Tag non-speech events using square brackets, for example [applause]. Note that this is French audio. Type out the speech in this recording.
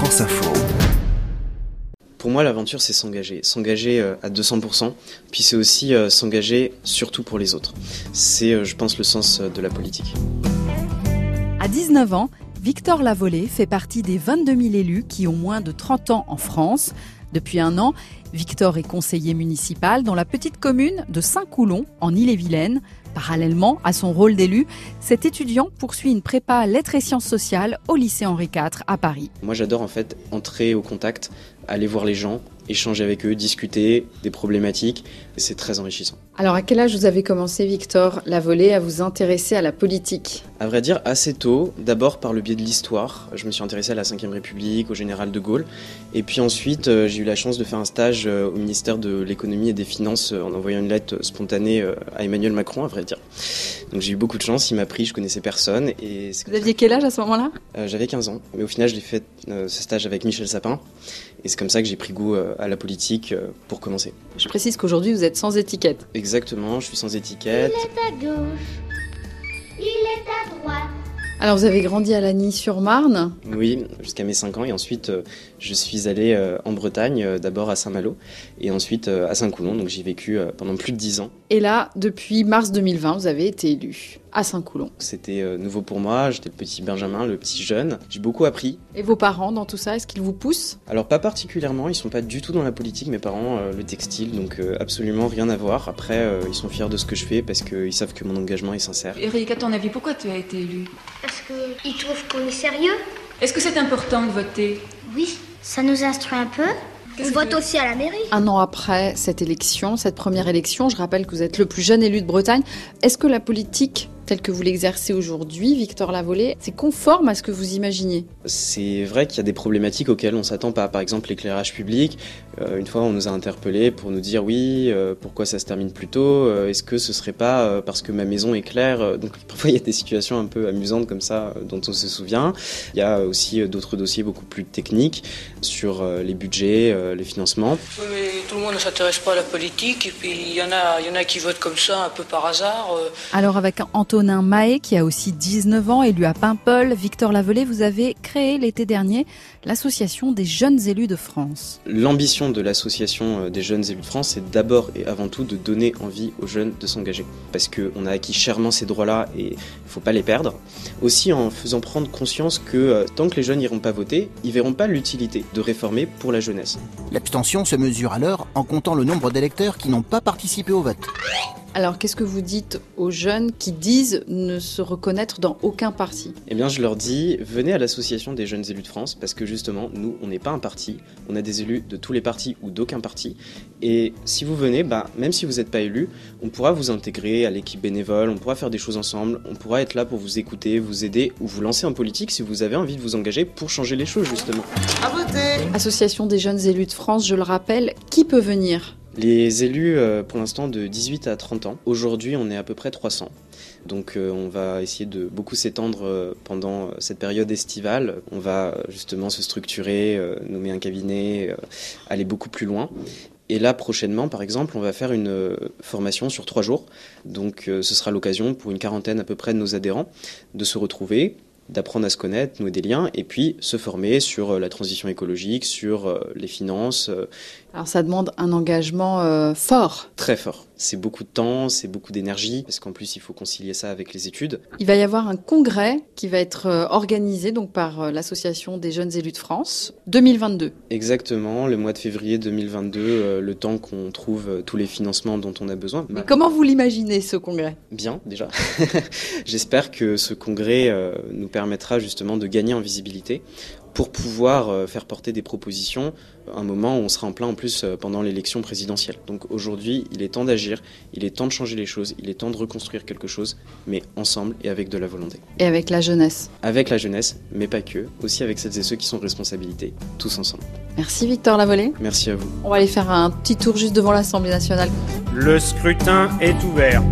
France Info. Pour moi, l'aventure, c'est s'engager. S'engager euh, à 200%, puis c'est aussi euh, s'engager surtout pour les autres. C'est, euh, je pense, le sens de la politique. À 19 ans, Victor Lavolée fait partie des 22 000 élus qui ont moins de 30 ans en France. Depuis un an, Victor est conseiller municipal dans la petite commune de Saint-Coulon, en Ille-et-Vilaine. Parallèlement à son rôle d'élu, cet étudiant poursuit une prépa lettres et sciences sociales au lycée Henri IV à Paris. Moi, j'adore en fait entrer au contact, aller voir les gens, échanger avec eux, discuter des problématiques. C'est très enrichissant. Alors, à quel âge vous avez commencé, Victor Lavolée, à vous intéresser à la politique? À vrai dire, assez tôt. D'abord par le biais de l'histoire. Je me suis intéressé à la Ve République, au général de Gaulle. Et puis ensuite, euh, j'ai eu la chance de faire un stage euh, au ministère de l'économie et des finances euh, en envoyant une lettre spontanée à Emmanuel Macron, à vrai dire. Donc j'ai eu beaucoup de chance. Il m'a pris, je connaissais personne. Et vous aviez quel âge à ce moment-là? J'avais 15 ans. Mais au final, j'ai fait ce stage avec Michel Sapin. Et c'est comme ça que j'ai pris goût à la politique pour commencer. Je précise qu'aujourd'hui, vous êtes sans étiquette. Exactement, je suis sans étiquette. Il est à gauche, il est à droite. Alors vous avez grandi à Lagny-sur-Marne Oui, jusqu'à mes 5 ans et ensuite euh, je suis allé euh, en Bretagne, euh, d'abord à Saint-Malo et ensuite à Saint-Coulon, donc j'ai vécu pendant plus de 10 ans. Et là, depuis mars 2020, vous avez été élu à Saint-Coulon. C'était nouveau pour moi, j'étais le petit Benjamin, le petit jeune, j'ai beaucoup appris. Et vos parents dans tout ça, est-ce qu'ils vous poussent? Alors pas particulièrement, ils sont pas du tout dans la politique, mes parents, le textile, donc absolument rien à voir. Après, ils sont fiers de ce que je fais parce qu'ils savent que mon engagement est sincère. Eric, à ton avis, pourquoi tu as été élu? Parce qu'ils trouvent qu'on est sérieux. Est-ce que c'est important de voter? Oui, ça nous instruit un peu. On vote aussi à la mairie. Un an après cette élection, cette première élection, je rappelle que vous êtes le plus jeune élu de Bretagne. Est-ce que la politique telle que vous l'exercez aujourd'hui, Victor Lavolée, c'est conforme à ce que vous imaginiez C'est vrai qu'il y a des problématiques auxquelles on s'attend pas. Par exemple, l'éclairage public. Euh, une fois, on nous a interpellés pour nous dire oui, euh, pourquoi ça se termine plus tôt euh, Est-ce que ce serait pas parce que ma maison est claire Donc [laughs] parfois, il y a des situations un peu amusantes comme ça dont on se souvient. Il y a aussi d'autres dossiers beaucoup plus techniques sur les budgets, les financements. Oui, mais tout le monde ne s'intéresse pas à la politique et puis il y en a, il y en a qui votent comme ça un peu par hasard. Alors avec Antoine Antonin Mahé, qui a aussi 19 ans, élu à Paimpol. Victor Lavelay, vous avez créé l'été dernier l'association des jeunes élus de France. L'ambition de l'association euh, des jeunes élus de France, c'est d'abord et avant tout de donner envie aux jeunes de s'engager. Parce qu'on a acquis chèrement ces droits-là et il ne faut pas les perdre. Aussi en faisant prendre conscience que euh, tant que les jeunes n'iront pas voter, ils verront pas l'utilité de réformer pour la jeunesse. L'abstention se mesure alors en comptant le nombre d'électeurs qui n'ont pas participé au vote. Alors, qu'est-ce que vous dites aux jeunes qui disent ne se reconnaître dans aucun parti? Eh bien, je leur dis, venez à l'association des jeunes élus de France, parce que justement, nous, on n'est pas un parti, on a des élus de tous les partis ou d'aucun parti. Et si vous venez, bah, même si vous n'êtes pas élu, on pourra vous intégrer à l'équipe bénévole, on pourra faire des choses ensemble, on pourra être là pour vous écouter, vous aider ou vous lancer en politique si vous avez envie de vous engager pour changer les choses, justement. À voter Association des jeunes élus de France, je le rappelle, qui peut venir? Les élus, euh, pour l'instant, de 18 à 30 ans. Aujourd'hui, on est à peu près 300. Donc euh, on va essayer de beaucoup s'étendre euh, pendant cette période estivale. On va justement se structurer, nommer un cabinet, aller beaucoup plus loin. Et là, prochainement, par exemple, on va faire une formation sur trois jours. Donc ce sera l'occasion pour une quarantaine à peu près de nos adhérents de se retrouver, d'apprendre à se connaître, nouer des liens, et puis se former sur la transition écologique, sur les finances alors ça demande un engagement euh, fort. Très fort. C'est beaucoup de temps, c'est beaucoup d'énergie, parce qu'en plus il faut concilier ça avec les études. Il va y avoir un congrès qui va être euh, organisé donc par euh, l'association des jeunes élus de France 2022. Exactement, le mois de février 2022, le temps qu'on trouve tous les financements dont on a besoin. Mais comment vous l'imaginez ce congrès? Bien déjà. [laughs] J'espère que ce congrès nous permettra justement de gagner en visibilité pour pouvoir euh, faire porter des propositions un moment où on sera en plein en plus euh, pendant l'élection présidentielle. Donc aujourd'hui, il est temps d'agir, il est temps de changer les choses, il est temps de reconstruire quelque chose, mais ensemble et avec de la volonté. Et avec la jeunesse Avec la jeunesse, mais pas que, aussi avec celles et ceux qui sont responsabilités, tous ensemble. Merci Victor Lavolée. Merci à vous. On va aller faire un petit tour juste devant l'Assemblée nationale. Le scrutin est ouvert.